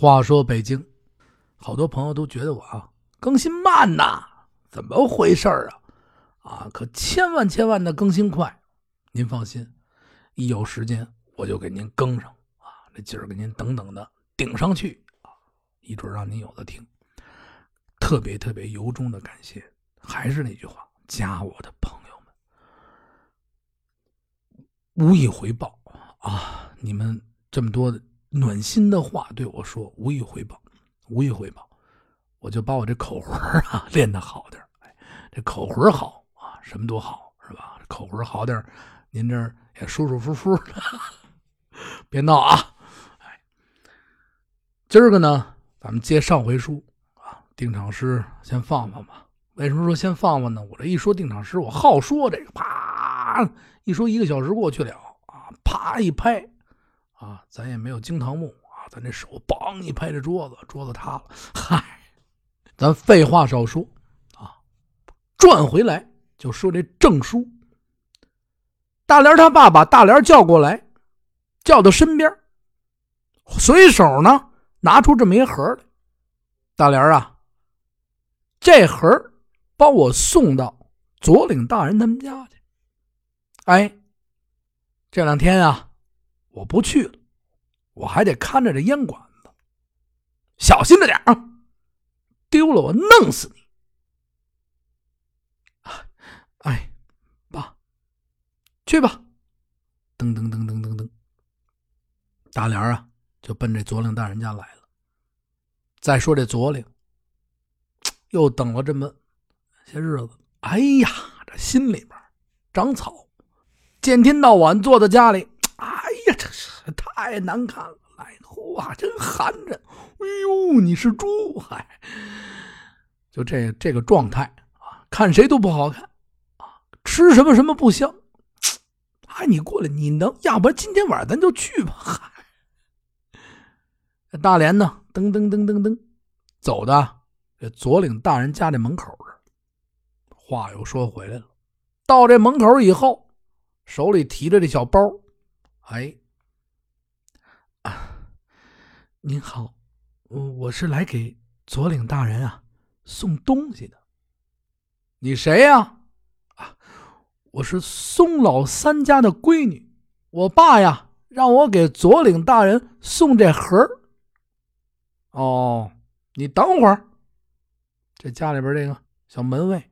话说北京，好多朋友都觉得我啊更新慢呐，怎么回事啊？啊，可千万千万的更新快！您放心，一有时间我就给您更上啊，这劲儿给您等等的顶上去啊，一准让您有的听。特别特别由衷的感谢，还是那句话，加我的朋友们，无以回报啊！你们这么多。暖心的话对我说，无以回报，无以回报，我就把我这口活啊 练得好点哎，这口活好啊，什么都好是吧？口活好点您这也舒舒服服的，别闹啊！哎，今儿个呢，咱们接上回书啊，定场诗先放放吧。为什么说先放放呢？我这一说定场诗，我好说这个，啪一说一个小时过去了啊，啪一拍。啊，咱也没有惊堂木啊，咱这手梆一拍这桌子，桌子塌了。嗨，咱废话少说啊，转回来就说这证书。大莲他爸把大莲叫过来，叫到身边，随手呢拿出这么一盒来。大莲啊，这盒帮我送到左领大人他们家去。哎，这两天啊。我不去了，我还得看着这烟馆子，小心着点啊！丢了我弄死你！哎，爸，去吧！噔噔噔噔噔噔，大莲啊，就奔这左领大人家来了。再说这左领，又等了这么些日子，哎呀，这心里边长草，见天到晚坐在家里。哎呀，这是太难看了！来，话真寒碜。哎呦，你是猪！嗨，就这这个状态啊，看谁都不好看啊。吃什么什么不香。哎，你过来，你能？要不然今天晚上咱就去吧。嗨，大连呢？噔噔噔噔噔，走的这左领大人家这门口这话又说回来了，到这门口以后，手里提着这小包。哎，啊，您好，我我是来给左领大人啊送东西的。你谁呀？啊，我是松老三家的闺女。我爸呀，让我给左领大人送这盒儿哦，你等会儿。这家里边这个小门卫，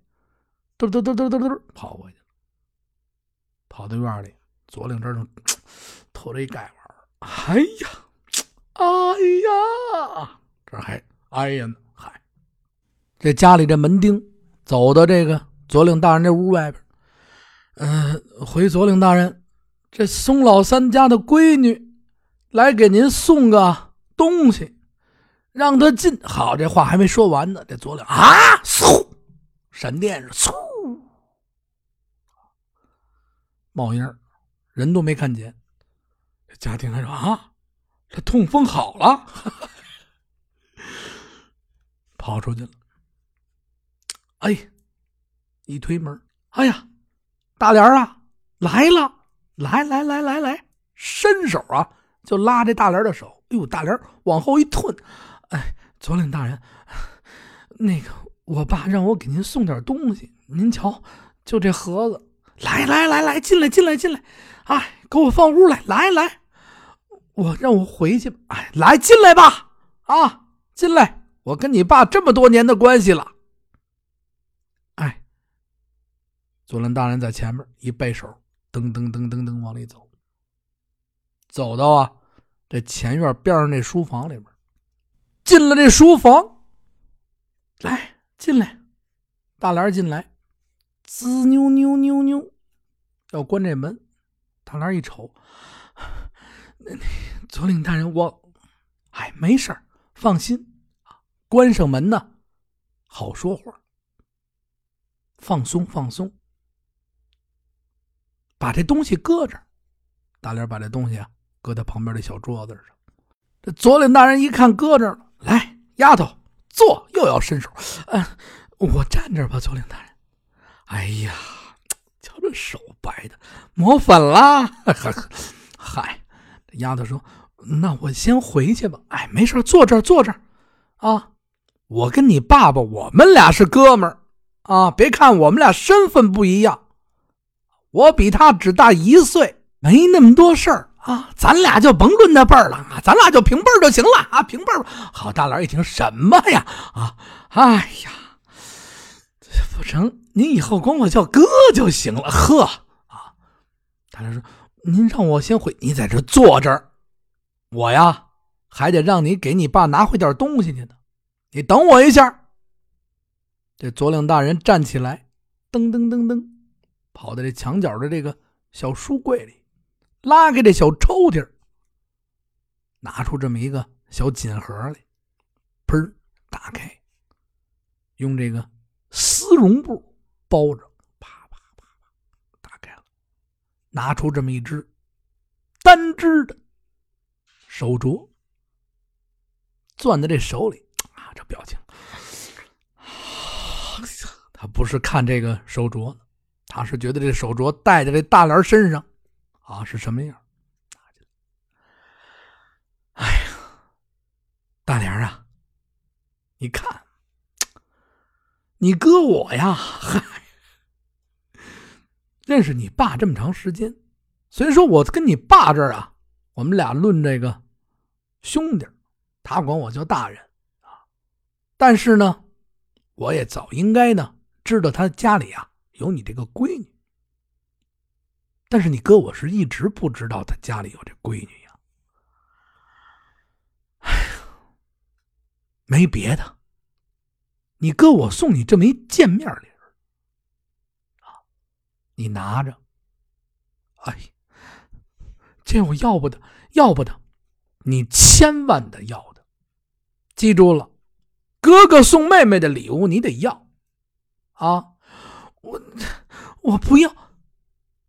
嘟嘟嘟嘟嘟嘟跑过去了，跑到院里。左领这儿偷了一盖碗哎呀，哎呀，这还哎呀呢，嗨，这家里这门丁走到这个左领大人这屋外边，嗯，回左领大人，这松老三家的闺女来给您送个东西，让他进。好，这话还没说完呢，这左领啊，嗖，闪电是嗖，冒烟儿。人都没看见，这家庭还说啊，这痛风好了，跑出去了。哎，一推门，哎呀，大莲啊，来了，来来来来来，伸手啊，就拉这大莲的手。哎呦，大莲往后一退，哎，左领大人，那个我爸让我给您送点东西，您瞧，就这盒子。来来来来，进来进来进来，哎，给我放屋来，来来，我让我回去吧，哎，来进来吧，啊，进来，我跟你爸这么多年的关系了，哎，左伦大人在前面一背手，噔噔噔噔噔往里走，走到啊这前院边上那书房里边，进了这书房，来进来，大莲进来。滋妞妞妞妞，要关这门。大莲一瞅，左领大人，我，哎，没事放心啊，关上门呢，好说话，放松放松，把这东西搁这。大脸把这东西啊搁在旁边的小桌子上。这左领大人一看搁这了，来，丫头坐，又要伸手。嗯，我站这吧，左领大人。哎呀，瞧这手白的，抹粉啦！嗨，丫头说：“那我先回去吧。哎，没事，坐这儿，坐这儿。啊，我跟你爸爸，我们俩是哥们儿啊。别看我们俩身份不一样，我比他只大一岁，没那么多事儿啊。咱俩就甭论那辈儿了啊，咱俩就平辈儿就行了啊，平辈儿。好，大脸一听什么呀？啊，哎呀，不成，您以后管我叫哥就行了。呵，啊，大脸说。您让我先回，你在这坐这儿，我呀还得让你给你爸拿回点东西去呢。你等我一下。这左领大人站起来，噔噔噔噔，跑到这墙角的这个小书柜里，拉开这小抽屉，拿出这么一个小锦盒来，砰，打开，用这个丝绒布包着。拿出这么一只单只的手镯，攥在这手里啊，这表情，他不是看这个手镯，他是觉得这手镯戴在这大莲身上啊是什么样？哎呀，大莲啊，你看，你哥我呀，嗨。认识你爸这么长时间，虽说我跟你爸这儿啊，我们俩论这个兄弟，他管我叫大人啊，但是呢，我也早应该呢知道他家里啊有你这个闺女，但是你哥我是一直不知道他家里有这闺女呀。哎呀，没别的，你哥我送你这么一见面礼。你拿着，哎，这我要不得，要不得，你千万得要的，记住了，哥哥送妹妹的礼物你得要，啊，我我不要，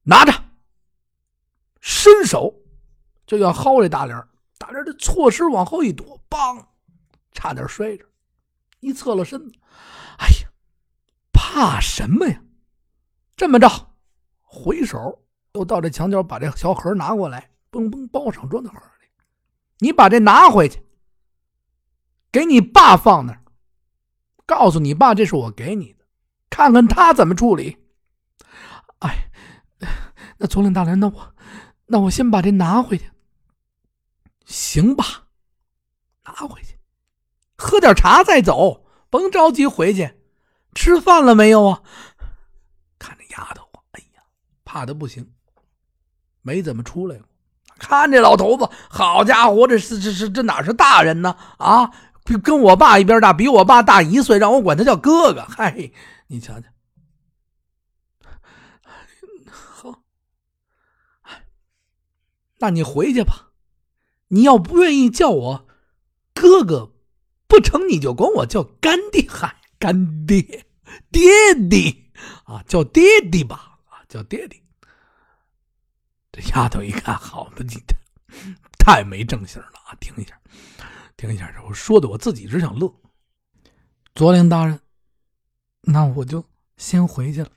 拿着，伸手就要薅这大脸大脸的措施往后一躲，梆，差点摔着，一侧了身子，哎呀，怕什么呀？这么着。回手又到这墙角，把这小盒拿过来，嘣嘣包上，装在盒里。你把这拿回去，给你爸放那儿，告诉你爸这是我给你的，看看他怎么处理。哎，那总领大人，那我那我先把这拿回去，行吧？拿回去，喝点茶再走，甭着急回去。吃饭了没有啊？看这丫头。怕的不行，没怎么出来过。看这老头子，好家伙，这是这是这哪是大人呢？啊，跟我爸一边大，比我爸大一岁，让我管他叫哥哥。嗨，你瞧瞧，好，那你回去吧。你要不愿意叫我哥哥，不成，你就管我叫干爹。嗨，干爹，爹爹啊，叫爹爹吧。叫爹爹，这丫头一看，好吧，你太没正形了啊！停一下，停一下，我说的我自己只想乐。左领大人，那我就先回去了。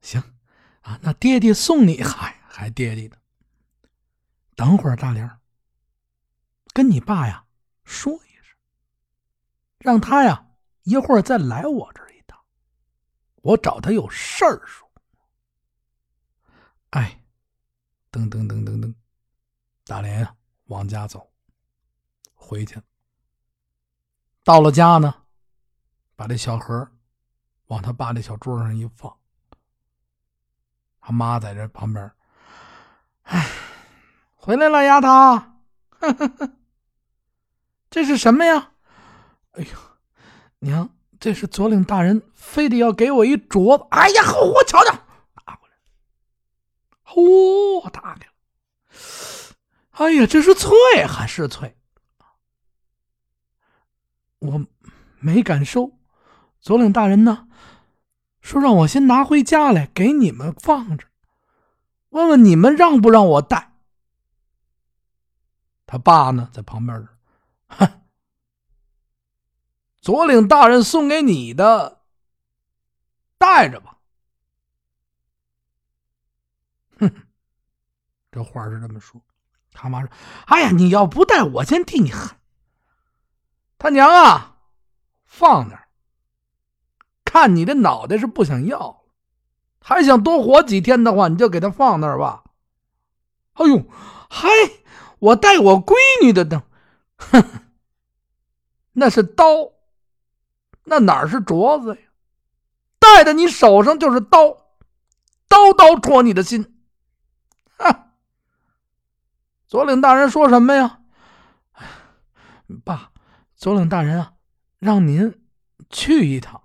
行啊，那爹爹送你，还还爹爹的。等会儿大玲跟你爸呀说一声，让他呀一会儿再来我这儿。我找他有事儿说。哎，噔噔噔噔噔，大连，往家走，回去。到了家呢，把这小盒往他爸这小桌上一放。他妈在这旁边，哎，回来了，丫头，这是什么呀？哎呦，娘。这是左领大人非得要给我一镯子，哎呀，我瞧瞧，拿过来，呼，打开了，哎呀，这是翠，还是翠，我没敢收。左领大人呢，说让我先拿回家来给你们放着，问问你们让不让我戴。他爸呢，在旁边哼。左领大人送给你的，带着吧。哼，这话是这么说。他妈说：“哎呀，你要不带我先替你喊。”他娘啊，放那儿。看你的脑袋是不想要了，还想多活几天的话，你就给他放那儿吧。哎呦，嗨，我带我闺女的呢，哼，那是刀，那哪是镯子呀？戴在你手上就是刀，刀刀戳你的心。哼，左领大人说什么呀？爸，左领大人啊，让您去一趟。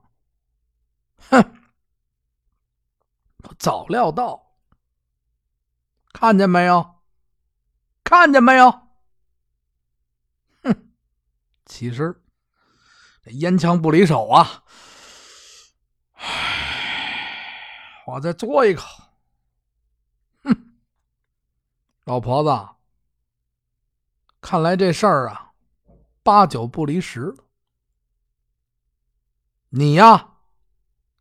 哼，我早料到，看见没有？看见没有？哼，其实这烟枪不离手啊！唉，我再嘬一口。哼，老婆子，看来这事儿啊，八九不离十。你呀。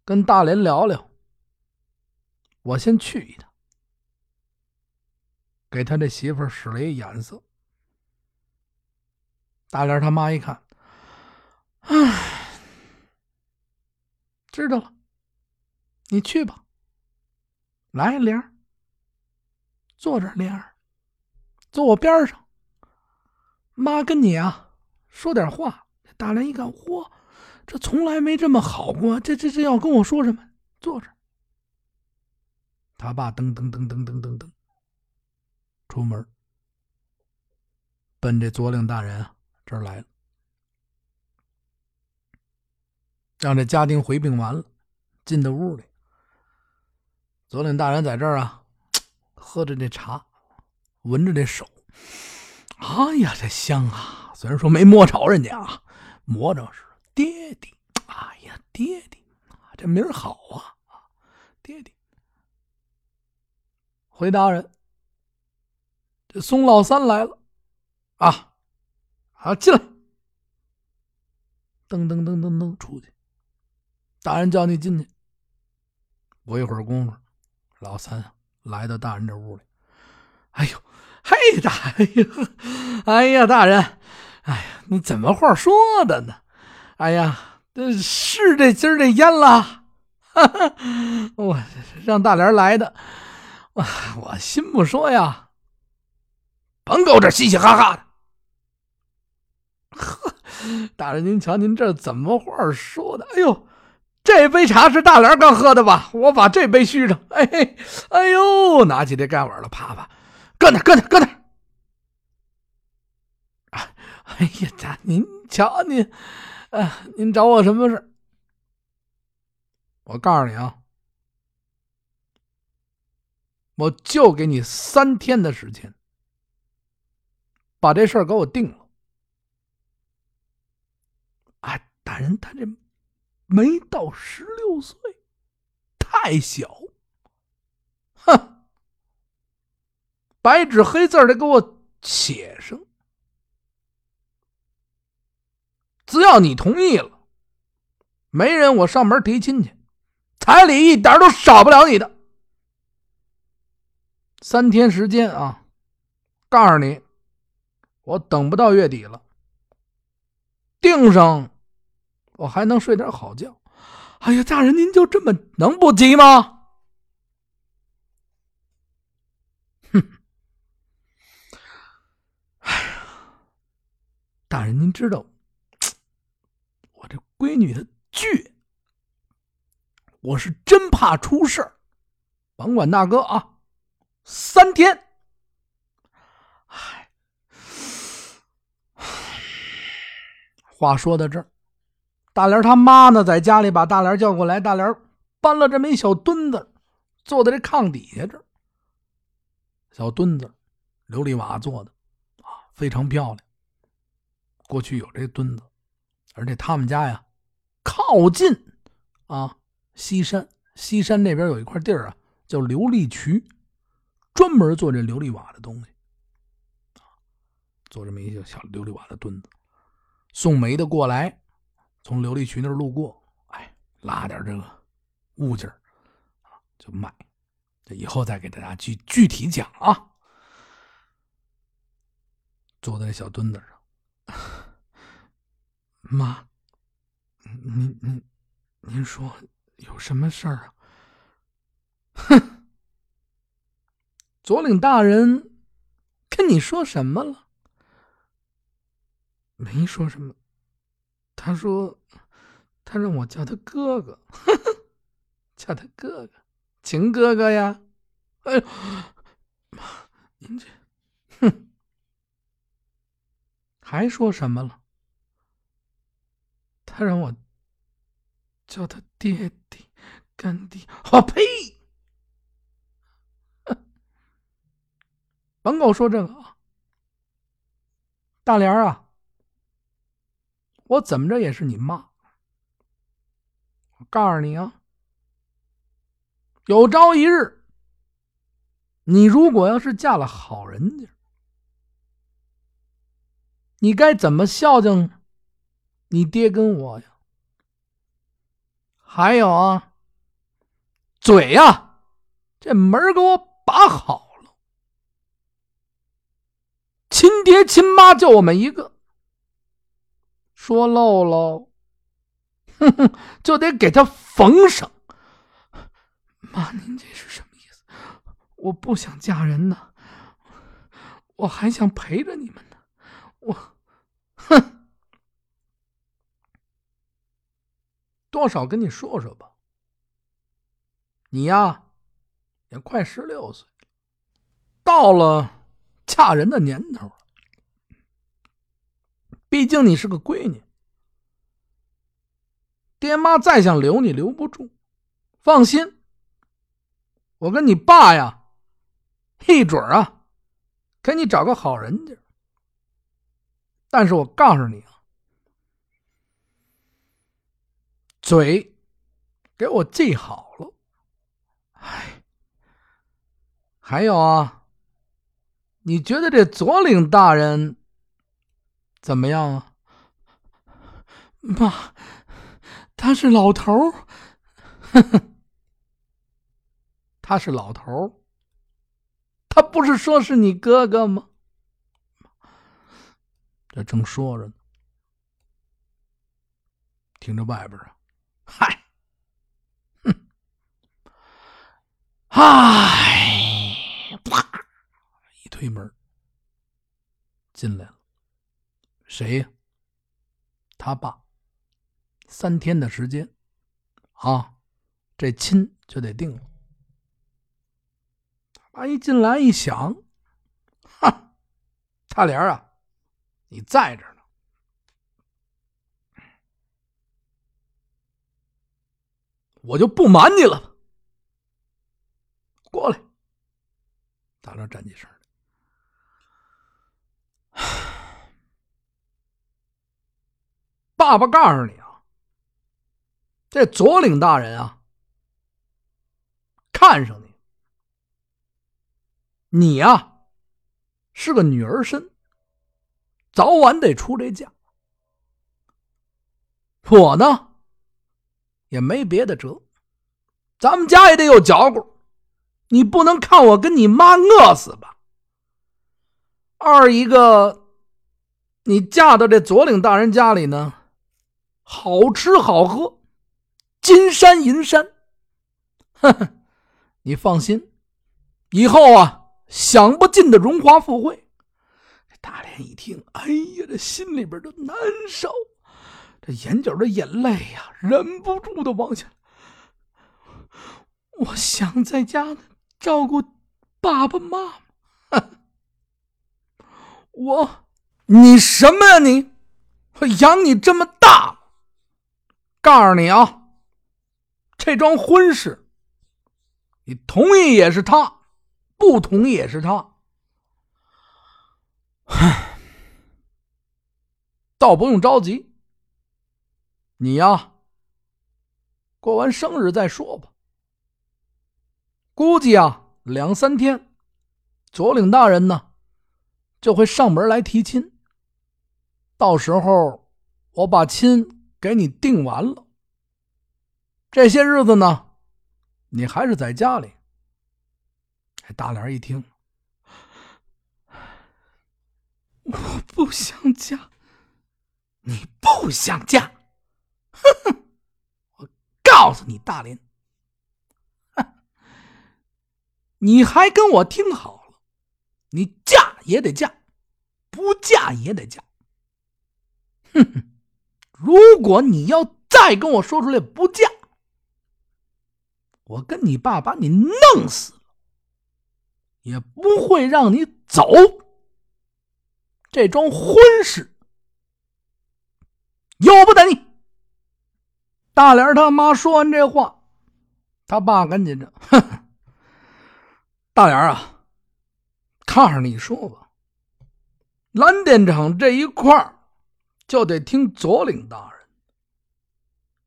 跟大连聊聊，我先去一趟，给他这媳妇使了一眼色。大连他妈一看，唉，知道了，你去吧。来，莲儿，坐这儿，莲儿，坐我边上。妈跟你啊说点话。大莲一看，嚯！这从来没这么好过，这这这要跟我说什么？坐着。他爸噔噔噔噔噔噔噔，出门，奔这左领大人啊这儿来了，让这家丁回禀完了，进到屋里。左领大人在这儿啊，喝着这茶，闻着这手，哎呀，这香啊！虽然说没摸着人家啊，摸着是。爹爹，哎呀，爹爹，这名好啊！爹爹，回大人，这宋老三来了，啊，啊，进来，噔噔噔噔噔，出去。大人叫你进去。不一会儿功夫，老三来到大人这屋里。哎呦，嘿，大，哎呀，哎呀，大人，哎呀，你怎么话说的呢？哎呀，这是这今儿这烟了，我让大连来的，我我心不说呀，甭搁我这嘻嘻哈哈的。呵，大人您瞧，您这怎么话说的？哎呦，这杯茶是大莲刚喝的吧？我把这杯续上。哎嘿，哎呦，拿起这盖碗了，啪啪，搁那，搁那，搁那。哎呀，大您瞧您。啊，您找我什么事？我告诉你啊，我就给你三天的时间，把这事儿给我定了。啊，大人，他这没到十六岁，太小。哼，白纸黑字的给我写上。只要你同意了，没人我上门提亲去，彩礼一点都少不了你的。三天时间啊，告诉你，我等不到月底了，定上，我还能睡点好觉。哎呀，大人您就这么能不急吗？哼，哎呀，大人您知道我这。闺女的倔，我是真怕出事儿。甭管大哥啊，三天。唉，话说到这儿，大莲他妈呢，在家里把大莲叫过来，大莲搬了这么一小墩子，坐在这炕底下这。小墩子，琉璃瓦做的，啊，非常漂亮。过去有这墩子，而且他们家呀。靠近啊，西山西山那边有一块地儿啊，叫琉璃渠，专门做这琉璃瓦的东西做这么一个小琉璃瓦的墩子。送煤的过来，从琉璃渠那儿路过，哎，拉点这个物件啊，就卖。这以后再给大家具具体讲啊。坐在小墩子上。妈，您您您说有什么事儿啊？哼，左领大人跟你说什么了？没说什么。他说，他让我叫他哥哥，叫他哥哥，亲哥哥呀。哎呦，妈，您这，哼，还说什么了？他让我叫他爹爹、干爹。我呸！甭跟我说这个啊，大莲啊，我怎么着也是你妈。我告诉你啊，有朝一日，你如果要是嫁了好人家，你该怎么孝敬？你爹跟我呀，还有啊，嘴呀，这门给我把好了。亲爹亲妈就我们一个，说漏了，哼哼，就得给他缝上。妈，您这是什么意思？我不想嫁人呢，我还想陪着你们呢，我，哼。多少跟你说说吧，你呀，也快十六岁，到了嫁人的年头了。毕竟你是个闺女，爹妈再想留你留不住。放心，我跟你爸呀，一准啊，给你找个好人家。但是我告诉你啊。嘴，给我记好了。哎，还有啊，你觉得这左领大人怎么样啊？妈，他是老头儿，他是老头儿，他不是说是你哥哥吗？这正说着呢，听着外边啊。嗨，哼，嗨，啪！一推门，进来了。谁呀？他爸。三天的时间，啊，这亲就得定了。他爸一进来一想，哈，大莲啊，你在这儿。我就不瞒你了，过来，咱俩站起身来。爸爸告诉你啊，这左领大人啊，看上你，你呀是个女儿身，早晚得出这嫁。我呢？也没别的辙，咱们家也得有嚼骨，你不能看我跟你妈饿死吧？二一个，你嫁到这左领大人家里呢，好吃好喝，金山银山，呵呵，你放心，以后啊，享不尽的荣华富贵。大莲一听，哎呀，这心里边就难受。这眼角的眼泪呀，忍不住的往下。我想在家照顾爸爸妈妈。我，你什么呀你？我养你这么大，告诉你啊，这桩婚事，你同意也是他，不同意也是他。唉，倒不用着急。你呀，过完生日再说吧。估计啊，两三天，左领大人呢就会上门来提亲。到时候我把亲给你定完了。这些日子呢，你还是在家里。大脸一听，我不想嫁，你不想嫁，哼哼！我告诉你，大林，哼，你还跟我听好了，你嫁也得嫁，不嫁也得嫁。哼哼，如果你要再跟我说出来不嫁，我跟你爸把你弄死，也不会让你走。这桩婚事由不得你。大莲他妈说完这话，他爸赶紧着，哼，大莲啊，看着你说吧，蓝电厂这一块就得听左领大人。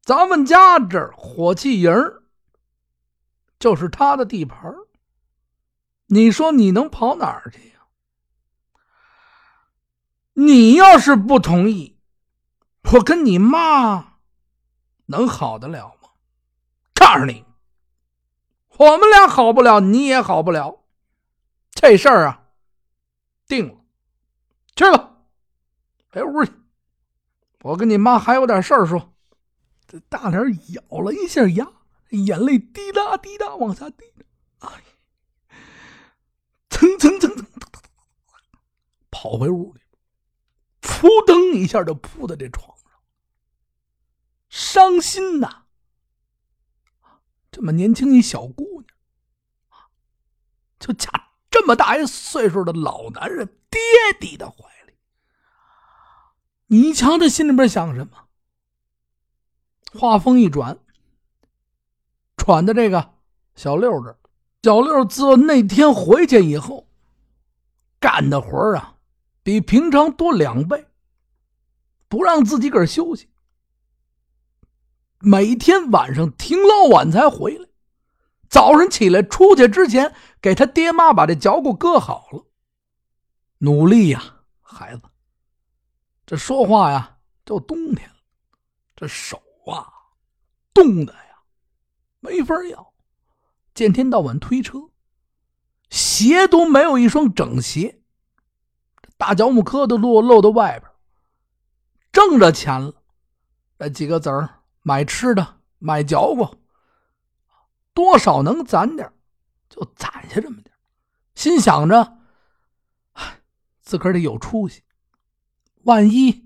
咱们家这儿火器营就是他的地盘你说你能跑哪儿去？你要是不同意，我跟你妈能好得了吗？告诉你，我们俩好不了，你也好不了。这事儿啊，定了，去吧，回屋去。我跟你妈还有点事儿说。这大脸咬了一下牙，眼泪滴答滴答往下滴。哎，蹭蹭蹭蹭，跑回屋里。扑腾一下就扑在这床上，伤心呐！这么年轻一小姑娘，就嫁这么大一岁数的老男人爹地的怀，你瞧他心里边想什么？话锋一转，喘的这个小六这。小六自那天回去以后，干的活啊！比平常多两倍，不让自己个儿休息。每天晚上挺老晚才回来，早上起来出去之前，给他爹妈把这脚骨割好了。努力呀，孩子，这说话呀，就冬天了，这手啊，冻的呀，没法要，见天到晚推车，鞋都没有一双整鞋。大脚木磕都露露到外边，挣着钱了，那几个子儿买吃的，买嚼过，多少能攒点，就攒下这么点心想着，自个儿得有出息，万一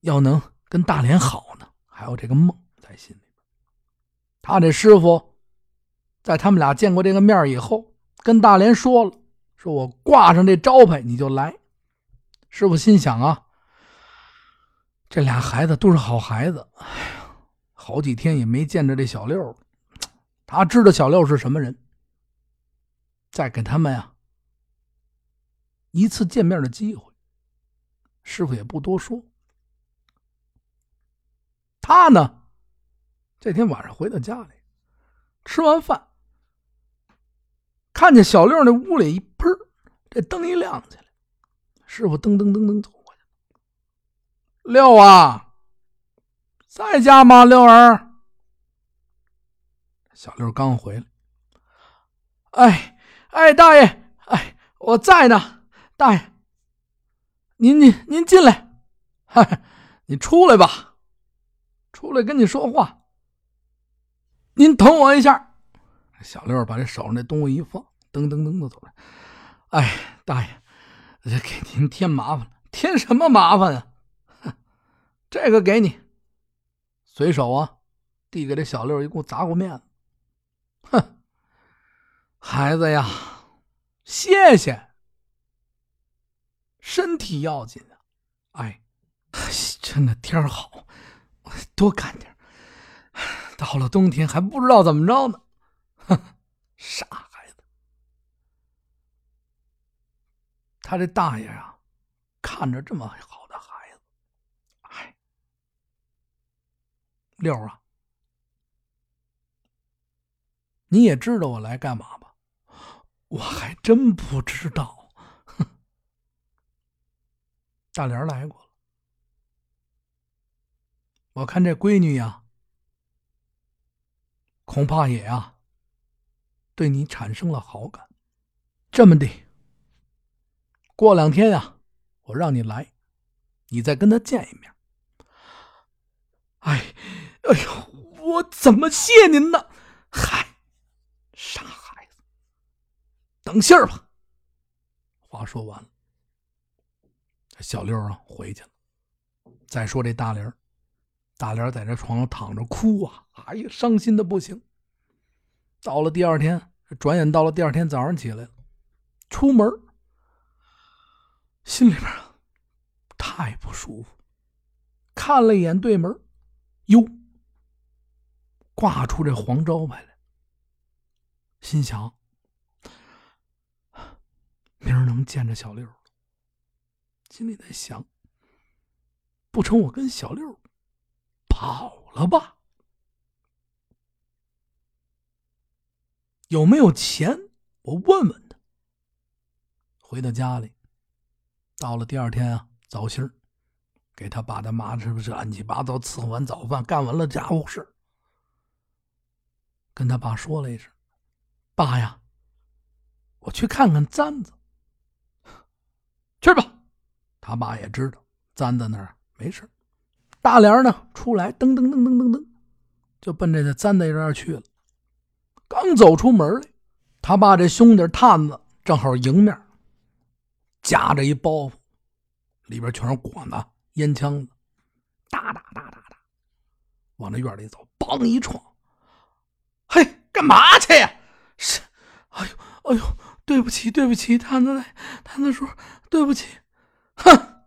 要能跟大连好呢，还有这个梦在心里。他这师傅在他们俩见过这个面以后，跟大连说了，说我挂上这招牌，你就来。师傅心想啊，这俩孩子都是好孩子。哎呀，好几天也没见着这小六了，他知道小六是什么人。再给他们呀一次见面的机会，师傅也不多说。他呢，这天晚上回到家里，吃完饭，看见小六那屋里一喷，这灯一亮起来。师傅噔噔噔噔走过去，六啊，在家吗？六儿，小六刚回来，哎哎，大爷，哎，我在呢，大爷，您您您进来，嗨，你出来吧，出来跟你说话，您等我一下。小六把这手上那东西一放，噔噔噔的走来，哎，大爷。给您添麻烦了，添什么麻烦啊？这个给你，随手啊，递给这小六一股砸过面子。哼，孩子呀，谢谢，身体要紧啊！哎，真的天好，多干点。到了冬天还不知道怎么着呢。哼，傻孩子。他这大爷啊，看着这么好的孩子，哎，六啊，你也知道我来干嘛吧？我还真不知道。大莲来过了，我看这闺女呀，恐怕也啊，对你产生了好感。这么的。过两天呀，我让你来，你再跟他见一面。哎，哎呦，我怎么谢您呢？嗨，傻孩子，等信儿吧。话说完了，小六啊回去了。再说这大莲大莲在这床上躺着哭啊，哎呀，伤心的不行。到了第二天，转眼到了第二天早上起来，出门心里边太不舒服，看了一眼对门，哟，挂出这黄招牌来，心想明儿能见着小六心里在想，不成，我跟小六跑了吧？有没有钱？我问问他。回到家里，到了第二天啊，早星给他爸他妈是不是乱七八糟伺候完早饭，干完了家务事，跟他爸说了一声：“爸呀，我去看看簪子。”去吧，他爸也知道簪子那儿没事。大莲呢，出来噔噔噔噔噔噔，就奔这个簪子这儿去了。刚走出门来，他爸这兄弟探子正好迎面，夹着一包袱，里边全是果子、烟枪子，哒哒哒哒哒，往那院里走，梆一撞，嘿，干嘛去呀？是，哎呦，哎呦，对不起，对不起，探子来，探子叔，对不起，哼，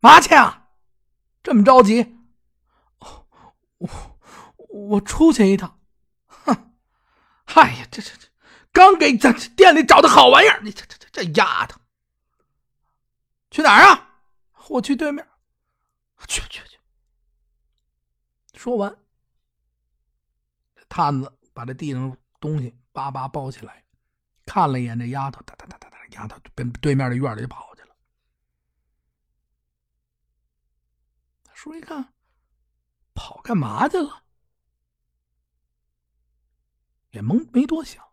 嘛去啊？这么着急？我我出去一趟。哼哎呀，这这这，刚给咱店里找的好玩意儿，你这这这这丫头，去哪儿啊？我去对面，去去去。说完，探子把这地上东西叭叭包起来，看了一眼这丫头，哒哒哒哒哒，丫头奔对面的院里跑去了。叔一看，跑干嘛去了？也没没多想，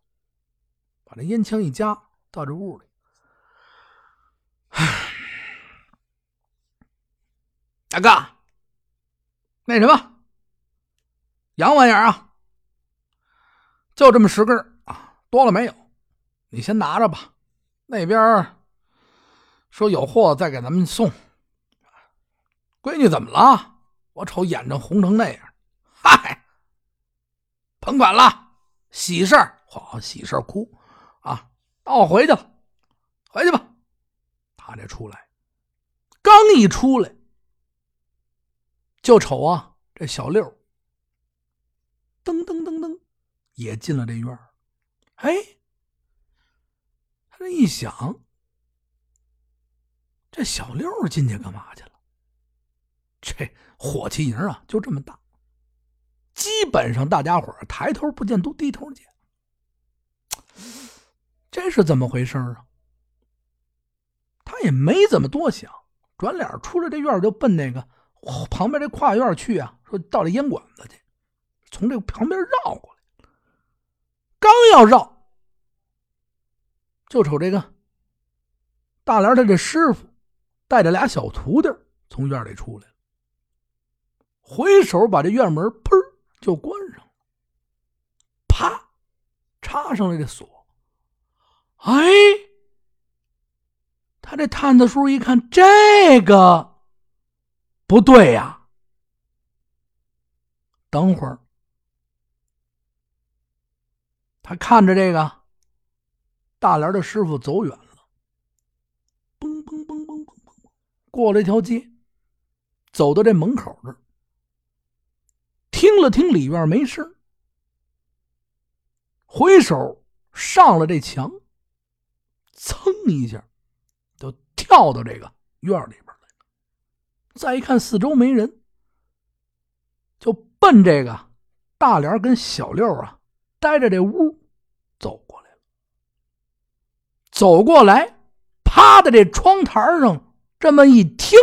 把这烟枪一夹，到这屋里。大哥，那什么，洋玩意儿啊，就这么十根啊，多了没有？你先拿着吧。那边说有货再给咱们送。闺女怎么了？我瞅眼睛红成那样。嗨，甭管了。喜事儿，好喜事儿哭，啊！那我回去了，回去吧。他这出来，刚一出来，就瞅啊，这小六，噔噔噔噔，也进了这院儿。哎，他这一想，这小六进去干嘛去了？这火器营啊，就这么大。基本上大家伙抬头不见都低头见，这是怎么回事啊？他也没怎么多想，转脸出了这院就奔那个旁边这跨院去啊，说到这烟馆子去，从这旁边绕过来。刚要绕，就瞅这个大莲他这师傅带着俩小徒弟从院里出来了，回手把这院门砰。就关上了，啪，插上了这锁。哎，他这探子叔一看，这个不对呀。等会儿，他看着这个大连的师傅走远了，嘣嘣嘣嘣嘣嘣，过了一条街，走到这门口这儿。听了听里院没声，回手上了这墙，噌一下就跳到这个院里边来了。再一看四周没人，就奔这个大莲跟小六啊待着这屋走过来了。走过来，趴在这窗台上这么一听，